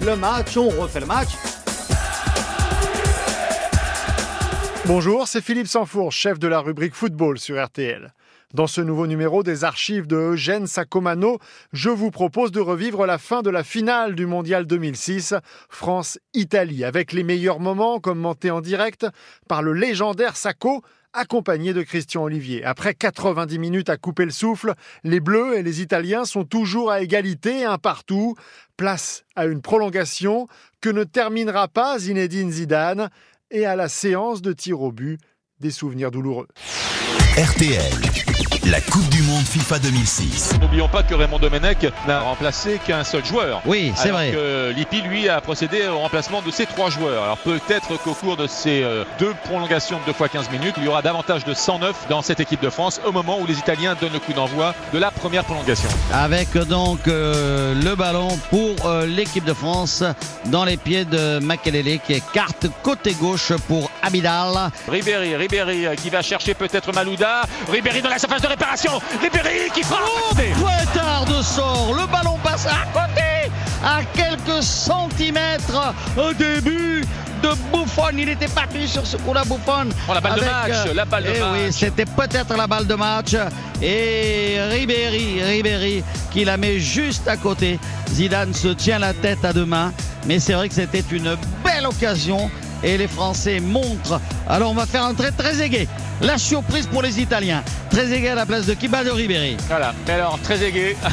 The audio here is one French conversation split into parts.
le match, on refait le match. Bonjour, c'est Philippe Sanfour, chef de la rubrique football sur RTL. Dans ce nouveau numéro des archives de Eugène Sacomano, je vous propose de revivre la fin de la finale du Mondial 2006, France-Italie, avec les meilleurs moments commentés en direct par le légendaire Sacco, accompagné de Christian Olivier. Après 90 minutes à couper le souffle, les Bleus et les Italiens sont toujours à égalité, un partout. Place à une prolongation que ne terminera pas Zinedine Zidane et à la séance de tir au but des souvenirs douloureux. RTL, la Coupe du Monde FIFA 2006. N'oublions pas que Raymond Domenech n'a remplacé qu'un seul joueur. Oui, c'est vrai. que Lippi, lui, a procédé au remplacement de ces trois joueurs. Alors peut-être qu'au cours de ces euh, deux prolongations de 2 fois 15 minutes, il y aura davantage de 109 dans cette équipe de France au moment où les Italiens donnent le coup d'envoi de la première prolongation. Avec donc euh, le ballon pour euh, l'équipe de France dans les pieds de Makelele qui écarte côté gauche pour Abidal. Ribéry, Ribéry euh, qui va chercher peut-être Malouda. Ribéry dans la surface de réparation. Ribéry qui frappe. Pointard de sort, le ballon passe à côté, à quelques centimètres au début de Buffon. Il était parti sur ce coup-là, Buffon. Oh, la balle de match, la balle de eh match. oui, c'était peut-être la balle de match. Et Ribéry, Ribéry qui la met juste à côté. Zidane se tient la tête à deux mains. Mais c'est vrai que c'était une belle occasion. Et les Français montrent. Alors on va faire un trait très aigué. La surprise pour les Italiens. Très aigué à la place de Kiba de Ribéry. Voilà. Mais alors, très aigué.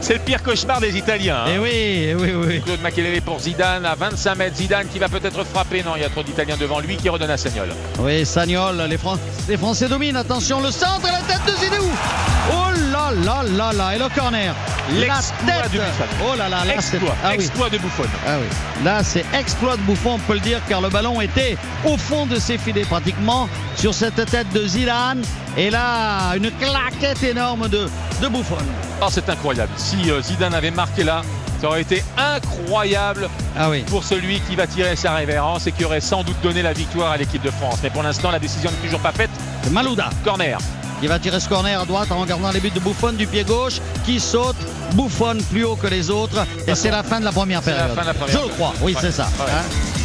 C'est le pire cauchemar des Italiens. hein. Eh oui, eh oui, oui. Claude Makelele pour Zidane à 25 mètres. Zidane qui va peut-être frapper. Non, il y a trop d'Italiens devant lui qui redonne à Sagnol. Oui, Sagnol, les, Fran- les Français dominent. Attention, le centre et la tête de Zidou. Oh là là là là. Et le corner. La tête. de. Oh là là, là Exploit, Ah oui. exploit de Buffon. Ah oui. Là, c'est exploit de Buffon, on peut le dire, car le ballon était au fond de ses filets pratiquement sur cette tête de Zidane. Et là, une claquette énorme de, de Buffon. Oh, c'est incroyable. Si euh, Zidane avait marqué là, ça aurait été incroyable Ah oui. pour celui qui va tirer sa révérence et qui aurait sans doute donné la victoire à l'équipe de France. Mais pour l'instant, la décision n'est toujours pas faite. Malouda Corner. Qui va tirer ce corner à droite en regardant les buts de Buffon du pied gauche, qui saute. Buffon plus haut que les autres. Et c'est la fin de la première la période. fin de la première Je le crois, oui, Ouais. c'est ça. Ouais. Hein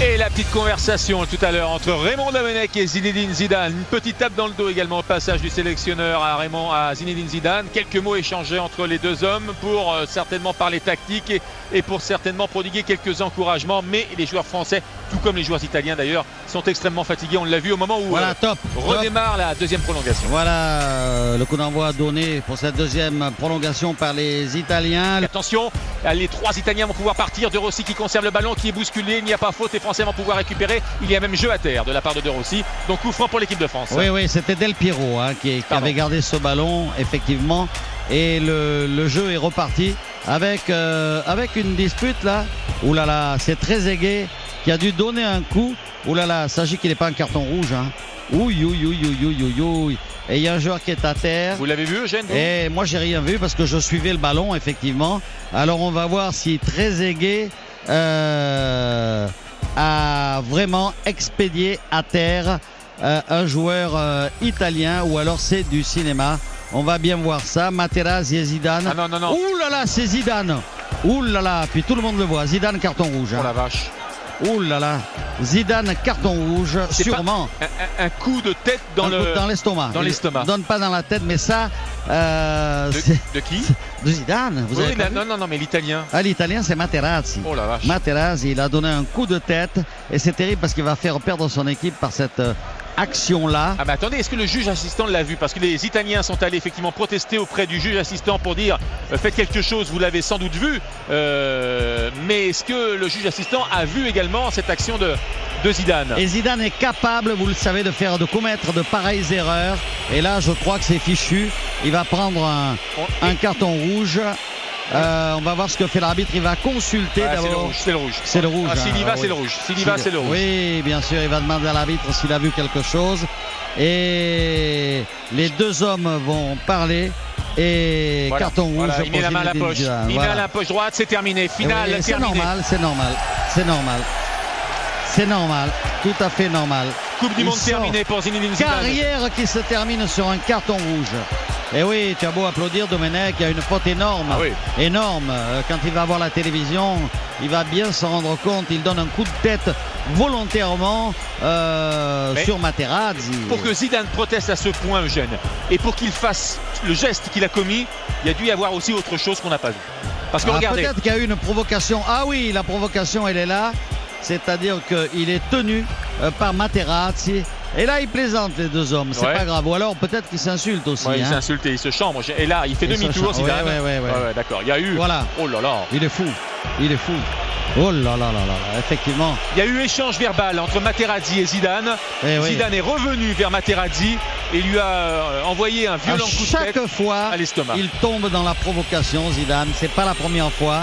Et la petite conversation tout à l'heure entre Raymond Domenech et Zinedine Zidane. Une petite tape dans le dos également au passage du sélectionneur à Raymond à Zinedine Zidane. Quelques mots échangés entre les deux hommes pour euh, certainement parler tactique et, et pour certainement prodiguer quelques encouragements. Mais les joueurs français, tout comme les joueurs italiens d'ailleurs, sont extrêmement fatigués. On l'a vu au moment où Voilà, euh, top. top. redémarre la deuxième prolongation. Voilà euh, le coup d'envoi donné pour cette deuxième prolongation par les Italiens. Attention, les trois Italiens vont pouvoir partir. De Rossi qui conserve le ballon, qui est bousculé. Il n'y a pas faute. Français vont pouvoir récupérer. Il y a même jeu à terre de la part de De Rossi. Donc coup franc pour l'équipe de France. Oui, oui, c'était Del Piero hein, qui, avait gardé ce ballon, effectivement. Et le, le jeu est reparti avec, euh, avec une dispute là. Ouh là là, c'est très aigué qui a dû donner un coup. Ouh là là, s'agit qu'il n'est pas un carton rouge. Hein. Ouille, ouille, ouille, ouille. Et il y a un joueur qui est à terre. Vous l'avez vu, Eugène Et moi, j'ai rien vu parce que je suivais le ballon, effectivement. Alors, on va voir si Trezeguet euh, a vraiment expédié à terre euh, un joueur euh, italien ou alors c'est du cinéma. On va bien voir ça. Materazzi et Zidane. Ah non, non, non. Ouh là là, c'est Zidane. Ouh là là, puis tout le monde le voit. Zidane, carton rouge. Oh la vache. Ouh là là. Zidane, carton rouge, sûrement. Un, un- un coup de tête dans Un le. coup dans l'estomac. dans l'estomac. Donne pas dans la tête, mais ça, euh, De, qui de Zidane. Vous Oui, avez la- non, non, non, mais l'italien. Ah, l'italien, c'est Materazzi. Oh la vache. Materazzi, il a donné un coup de tête et c'est terrible parce qu'il va faire perdre son équipe par cette euh, action-là. Ah mais attendez, est-ce que le juge assistant l'a vu? Parce que les Italiens sont allés effectivement protester auprès du juge assistant pour dire euh, faites quelque chose, vous l'avez sans doute vu. Euh, mais est-ce que le juge assistant a vu également cette action de, de Zidane? Et Zidane est capable, vous le savez, de faire, de commettre de pareilles erreurs. Et là, je crois que c'est fichu. Il va prendre un, On- un carton rouge. Euh, on va voir ce que fait l'arbitre. Il va consulter Ah, c'est le d'abord. rouge, c'est le rouge. C'est le rouge. Ah, s'il y hein, va, oui. c'est le rouge. S'il y va, c'est le rouge. Oui, bien sûr, il va demander à l'arbitre s'il a vu quelque chose. Et les deux hommes vont parler. Et Voilà, carton rouge. voilà, il met la main à la poche. Zidane. Il Voilà. met à la poche droite, c'est terminé. Finale, Oui, c'est normal, c'est normal, c'est normal. C'est normal, tout à fait normal. Coupe du monde terminée pour Zinedine Zidane. Carrière qui se termine sur un carton rouge. Et oui, tu as beau applaudir Domenech, il y a une faute énorme. Ah oui. Énorme. Euh, Quand il va voir la télévision, il va bien s'en rendre compte. Il donne un coup de tête volontairement euh, sur Materazzi. Pour que Zidane proteste à ce point, Eugène, et pour qu'il fasse le geste qu'il a commis, il y a dû y avoir aussi autre chose qu'on n'a pas vu. Parce que Ah, regardez, Peut-être qu'il y a eu une provocation. Ah oui, la provocation, elle est là. C'est-à-dire qu'il est tenu euh, par Materazzi. Et là, ils plaisantent les deux hommes. C'est Ouais. pas grave. Ou alors peut-être qu'ils s'insultent aussi. Ouais, il hein. s'est insulté, il se chambre. Et là, il fait demi-tour. Ouais, ouais, ouais, d'accord. Il y a eu. Voilà. Oh là là. Il est fou. Il est fou. Oh là là là là là. Effectivement. Il y a eu échange verbal entre Materazzi et Zidane. Eh oui. Zidane est revenu vers Materazzi et lui a euh, envoyé un À violent coup de chaque tête fois, à l'estomac. il tombe dans la provocation, Zidane. C'est pas la première fois.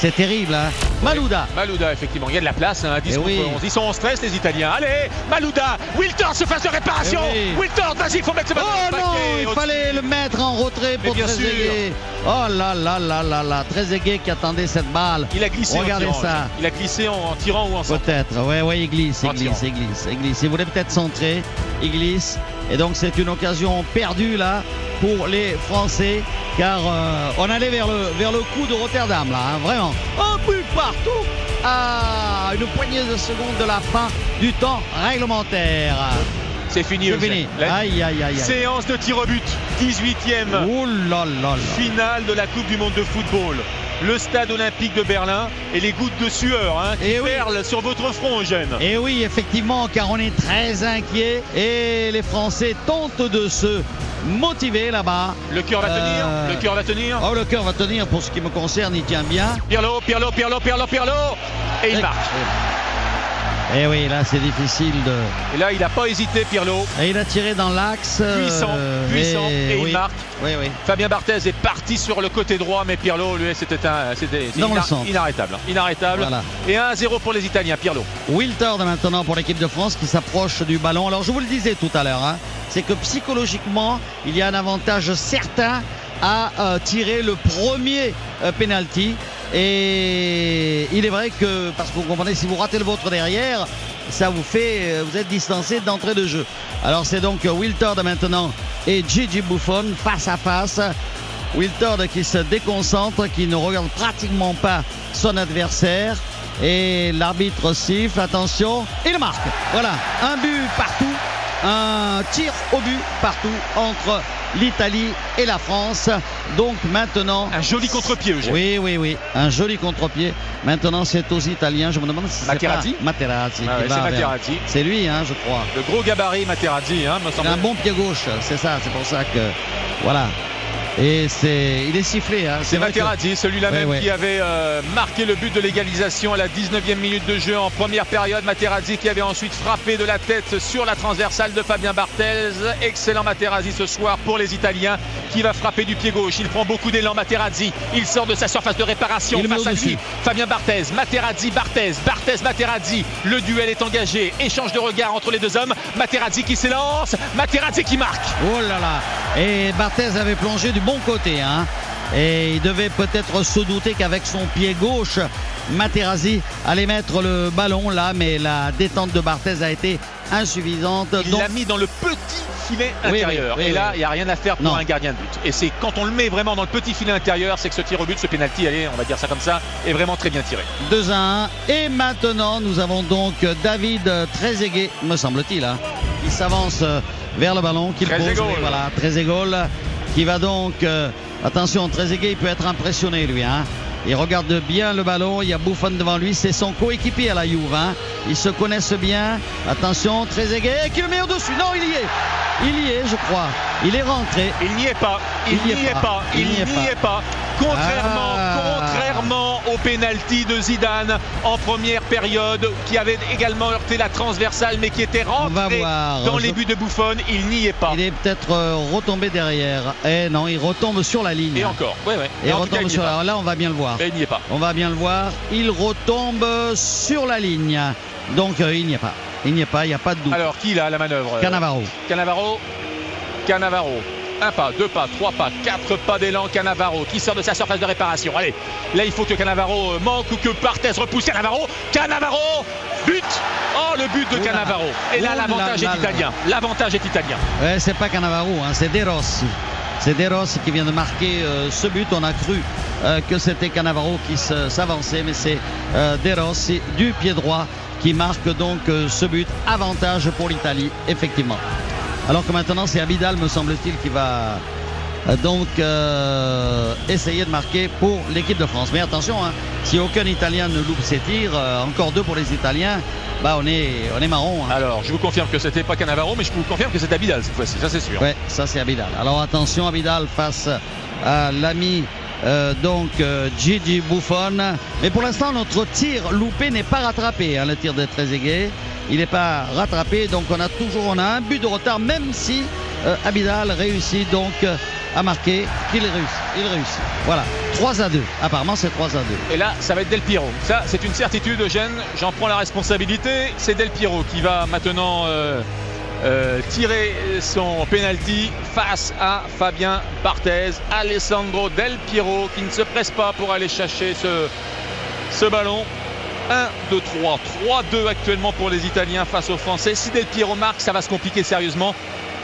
C'est terrible. Hein. Malouda. Malouda, effectivement. Il y a de la place, hein, 10 Eh oui. 11. Ils sont en stress, les Italiens. Allez, Malouda, Wiltord se fasse de réparation. Eh oui. Wiltord, vas-y, il faut mettre le ballon Oh non, il Au- fallait le mettre en retrait pour Trezeguet. Oh là là là là là, Trezeguet qui attendait cette balle. Il a glissé Regardez en tirant. ça. Il a glissé en, en tirant ou en sortant. Peut-être, ouais, ouais, il glisse, il glisse, il glisse, il glisse. Il voulait peut-être centrer, il glisse. Et donc c'est une occasion perdue là pour les Français, car euh, on allait vers le, vers le coup de Rotterdam là, hein, vraiment. Un but partout à une poignée de secondes de la fin du temps réglementaire. C'est fini. C'est fini. La Aïe, aïe, aïe, aïe. séance de tir au but. 18e Oh là là là. finale de la Coupe du Monde de football. Le stade olympique de Berlin et les gouttes de sueur hein, qui Eh oui. perlent sur votre front, Eugène. Et oui, effectivement, car on est très inquiet et les Français tentent de se motiver là-bas. Le cœur va Euh, tenir. Le cœur va tenir. Oh, le cœur va tenir pour ce qui me concerne, il tient bien. Pirlo, Pirlo, Pirlo, Pirlo, Pirlo. Et il Eh, marque. Et oui, là c'est difficile de. Et là, il n'a pas hésité, Pirlo. Et il a tiré dans l'axe. Puissant, euh, puissant, et il oui. marque. Oui, oui. Fabien Barthez est parti sur le côté droit, mais Pirlo, lui, c'était un, c'était inarrêtable. hein. Inarrêtable. Voilà. Et 1-0 pour les Italiens, Pirlo. Wiltord maintenant pour l'équipe de France qui s'approche du ballon. Alors je vous le disais tout à l'heure, hein, c'est que psychologiquement, il y a un avantage certain à euh, tirer le premier euh, penalty. Et il est vrai que, parce que vous comprenez, si vous ratez le vôtre derrière, ça vous fait, euh, vous êtes distancé d'entrée de jeu. Alors c'est donc Wiltord maintenant et Gigi Buffon face à face. Wiltord qui se déconcentre, qui ne regarde pratiquement pas son adversaire. Et l'arbitre siffle, attention, il marque. Voilà, un but partout, un tir au but partout entre l'Italie et la France. Donc maintenant. Un joli contre-pied, Eugène. Oui, oui, oui, un joli contre-pied. Maintenant c'est aux Italiens. Je me demande si c'est Materazzi pas Materazzi. Ah ouais, c'est Materazzi. C'est lui, hein, je crois. Le gros gabarit Materazzi, hein, me semble. un bon pied gauche, c'est ça, c'est pour ça que. Voilà. Et c'est. Il est sifflé, hein. C'est que- Materazzi, celui-là Ouais, même ouais. qui avait euh, marqué le but de l'égalisation à la 19e minute de jeu en première période. Materazzi qui avait ensuite frappé de la tête sur la transversale de Fabien Barthez. Excellent Materazzi ce soir pour les Italiens qui va frapper du pied gauche. Il prend beaucoup d'élan Materazzi. Il sort de sa surface de réparation Il face à lui. Fabien Barthez, Materazzi, Barthez, Barthez, Materazzi. Le duel est engagé. Échange de regard entre les deux hommes. Materazzi qui s'élance. Materazzi qui marque. Oh là là Et Barthez avait plongé du bon côté. Hein. Et il devait peut-être se douter qu'avec son pied gauche, Materazzi allait mettre le ballon là, mais la détente de Barthez a été insuffisante. Il Donc, l'a mis dans le petit filet intérieur. oui, oui, et là, il n'y a rien à faire pour Non. un gardien de but. Et c'est quand on le met vraiment dans le petit filet intérieur, c'est que ce tir au but, ce penalty, allez, on va dire ça comme ça, est vraiment très bien tiré. 2 à 1. Et maintenant, nous avons donc David Trezeguet, me semble-t-il, hein, qui s'avance euh, vers le ballon, qu'il pose. Voilà, Trezeguet, qui va donc. euh, attention, Trezeguet, il peut être impressionné, lui. Hein. Il regarde bien le ballon, il y a Buffon devant lui, c'est son coéquipier à la Juve. hein. Ils se connaissent bien. Attention, Trezeguet qui le met au-dessus. Non, il y est. Il y est, je crois. Il est rentré. Il n'y est pas. Il, n'y est pas. Il n'y est pas. Contrairement, Ah. Au penalty de Zidane en première période, qui avait également heurté la transversale, mais qui était rentré dans les buts de Buffon, il n'y est pas. Il est peut-être euh, retombé derrière. Eh non, il retombe sur la ligne. Et encore. Ouais, ouais. Et En tout cas, retombe sur la... Là, on va bien le voir. Mais il n'y est pas. On va bien le voir. Il retombe sur la ligne. Donc, euh, il n'y est pas. Il n'y est pas, il n'y a pas de doute. Alors, qui là, la manœuvre? Euh, Cannavaro. Cannavaro. Un pas, deux pas, trois pas, quatre pas d'élan. Cannavaro qui sort de sa surface de réparation. Allez, là il faut que Cannavaro euh, manque ou que Barthez repousse Cannavaro. Cannavaro, but Oh, le but de Oula. Cannavaro. Et là, l'avantage est italien. L'avantage est italien. Ouais, c'est pas Cannavaro, hein, c'est De Rossi. C'est De Rossi qui vient de marquer euh, ce but. On a cru euh, que c'était Cannavaro qui s'avançait, mais c'est euh, De Rossi du pied droit qui marque donc ce but. Avantage pour l'Italie, effectivement. Alors que maintenant c'est Abidal, me semble-t-il, qui va donc essayer de marquer pour l'équipe de France. Mais attention, hein, si aucun Italien ne loupe ses tirs, encore deux pour les Italiens, bah on est, on est marron. Hein. Alors, je vous confirme que c'était pas Cannavaro, mais je vous confirme que c'est Abidal cette fois-ci, ça c'est sûr. Ouais, ça c'est Abidal. Alors attention, Abidal face à l'ami euh, donc euh, Gigi Buffon. Mais pour l'instant, notre tir loupé n'est pas rattrapé. Hein, le tir de Trezeguet, il n'est pas rattrapé. Donc on a toujours un but de retard, même si euh, Abidal réussit donc à marquer. Il réussit. Il réussit. Voilà. 3 à 2. Apparemment, c'est 3 à 2. Et là, ça va être Del Piro. Ça, c'est une certitude, Eugène. J'en prends la responsabilité. C'est Del Piro qui va maintenant euh, euh, tirer son penalty face à Fabien Barthez. Alessandro Del Piero qui ne se presse pas pour aller chercher ce ballon. 1, 2, 3. 3-2 actuellement pour les Italiens face aux Français. Si Del Piero marque, ça va se compliquer sérieusement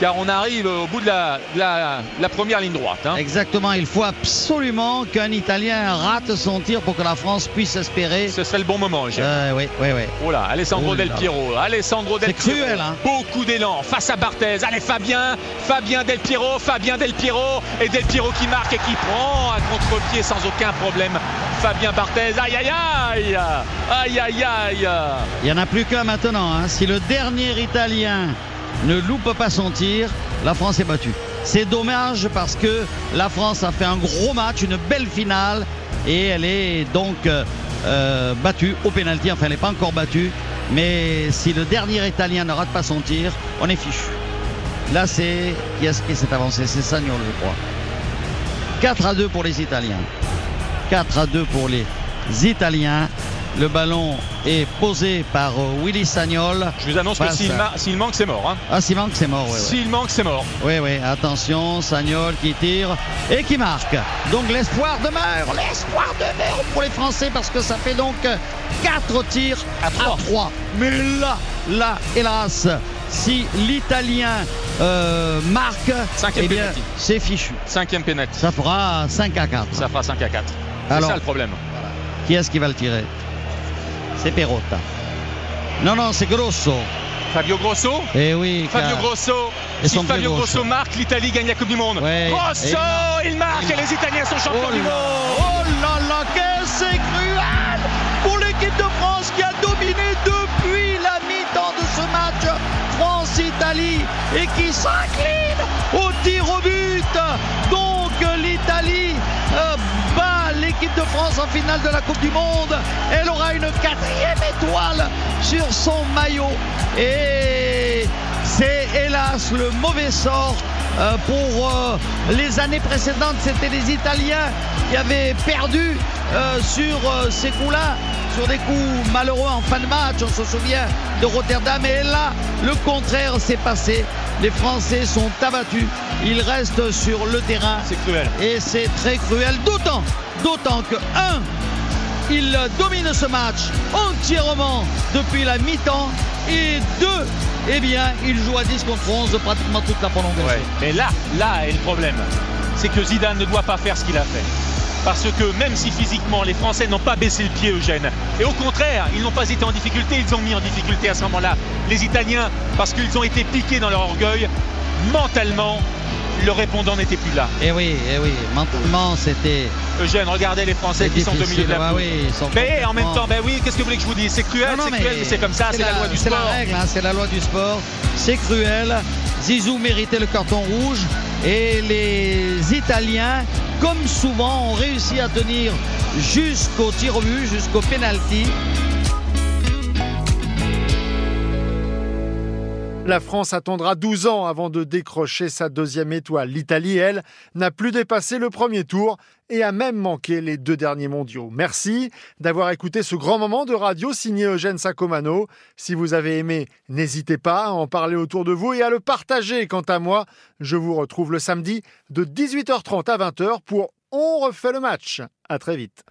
car on arrive au bout de la, la, première ligne droite. Hein. Exactement, il faut absolument qu'un Italien rate son tir pour que la France puisse espérer. Ce serait le bon moment, euh, oui, oui, oui. Oh là, Alessandro Del Piero, Alessandro Del Piero. cruel, hein. Beaucoup d'élan face à Barthez. Allez, Fabien, Fabien Del Piero, Fabien Del Piero, et Del Piero qui marque et qui prend un contre-pied sans aucun problème. Fabien Barthez, aïe aïe aïe, aïe aïe aïe. Il n'y en a plus qu'un maintenant. Hein. Si le dernier Italien ne loupe pas son tir, la France est battue. C'est dommage parce que la France a fait un gros match, une belle finale et elle est donc euh, battue au pénalty. Enfin, elle n'est pas encore battue, mais si le dernier Italien ne rate pas son tir, on est fichu. Là, c'est qui est-ce qui s'est avancé? C'est Sagnol, je crois. 4 à 2 pour les Italiens. 4 à 2 pour les Italiens. Le ballon est posé par euh, Willy Sagnol. Je vous annonce que s'il, manque, c'est mort. Hein. Ah, s'il manque, c'est mort. s'il manque, c'est mort. Oui, oui. Attention, Sagnol qui tire et qui marque. Donc l'espoir demeure. L'espoir demeure pour les Français parce que ça fait donc 4 tirs à 3. Mais là, là, hélas, si l'Italien euh, marque, eh c'est fichu. Cinquième pénalty. Ça fera 5 à 4. Ça fera 5 à 4. C'est ça le problème. Qui est-ce qui va le tirer? C'est Perotta. Non, non, c'est Grosso. Fabio Grosso Eh oui. Fabio Grosso. si Fabio Grosso marque, l'Italie gagne la Coupe du Monde. Grosso, il marque et les Italiens sont champions oh du monde. Oh là là, que c'est cruel pour l'équipe de France qui a dominé depuis la mi-temps de ce match France-Italie et qui s'incline au tir au but. Donc l'équipe de France en finale de la Coupe du Monde. Elle aura une quatrième étoile sur son maillot. Et c'est hélas le mauvais sort euh, pour euh, les années précédentes. C'était les Italiens qui avaient perdu sur ces coups-là sur des coups malheureux en fin de match. On se souvient de Rotterdam. Et là, le contraire s'est passé. Les Français sont abattus. Ils restent sur le terrain. C'est cruel. Et c'est très cruel. D'autant, d'autant que, un, ils dominent ce match entièrement depuis la mi-temps. Et deux, eh bien, ils jouent à 10 contre 11 pratiquement toute la prolongation. Mais là, là est le problème. C'est que Zidane ne doit pas faire ce qu'il a fait parce que même si physiquement les Français n'ont pas baissé le pied Eugène, et au contraire, ils n'ont pas été en difficulté, ils ont mis en difficulté à ce moment-là les Italiens parce qu'ils ont été piqués dans leur orgueil, mentalement, le répondant n'était plus là. Et eh oui, et eh oui, mentalement c'était. Eugène, regardez les Français qui sont au milieu de la oui, Mais en même temps, ben oui, qu'est-ce que vous voulez que je vous dise? C'est cruel, c'est cruel, mais c'est comme ça, c'est la, loi du sport. C'est la règle, hein, c'est la loi du sport. C'est cruel. Zizou méritait le carton rouge et les Italiens comme souvent, ont réussi à tenir jusqu'au tir au but, jusqu'au penalty. La France attendra 12 ans avant de décrocher sa deuxième étoile. L'Italie, elle, n'a plus dépassé le premier tour et a même manqué les deux derniers mondiaux. Merci d'avoir écouté ce grand moment de radio signé Eugène Sacomano. Si vous avez aimé, n'hésitez pas à en parler autour de vous et à le partager. Quant à moi, je vous retrouve le samedi de 18h30 à 20h pour On refait le match. À très vite.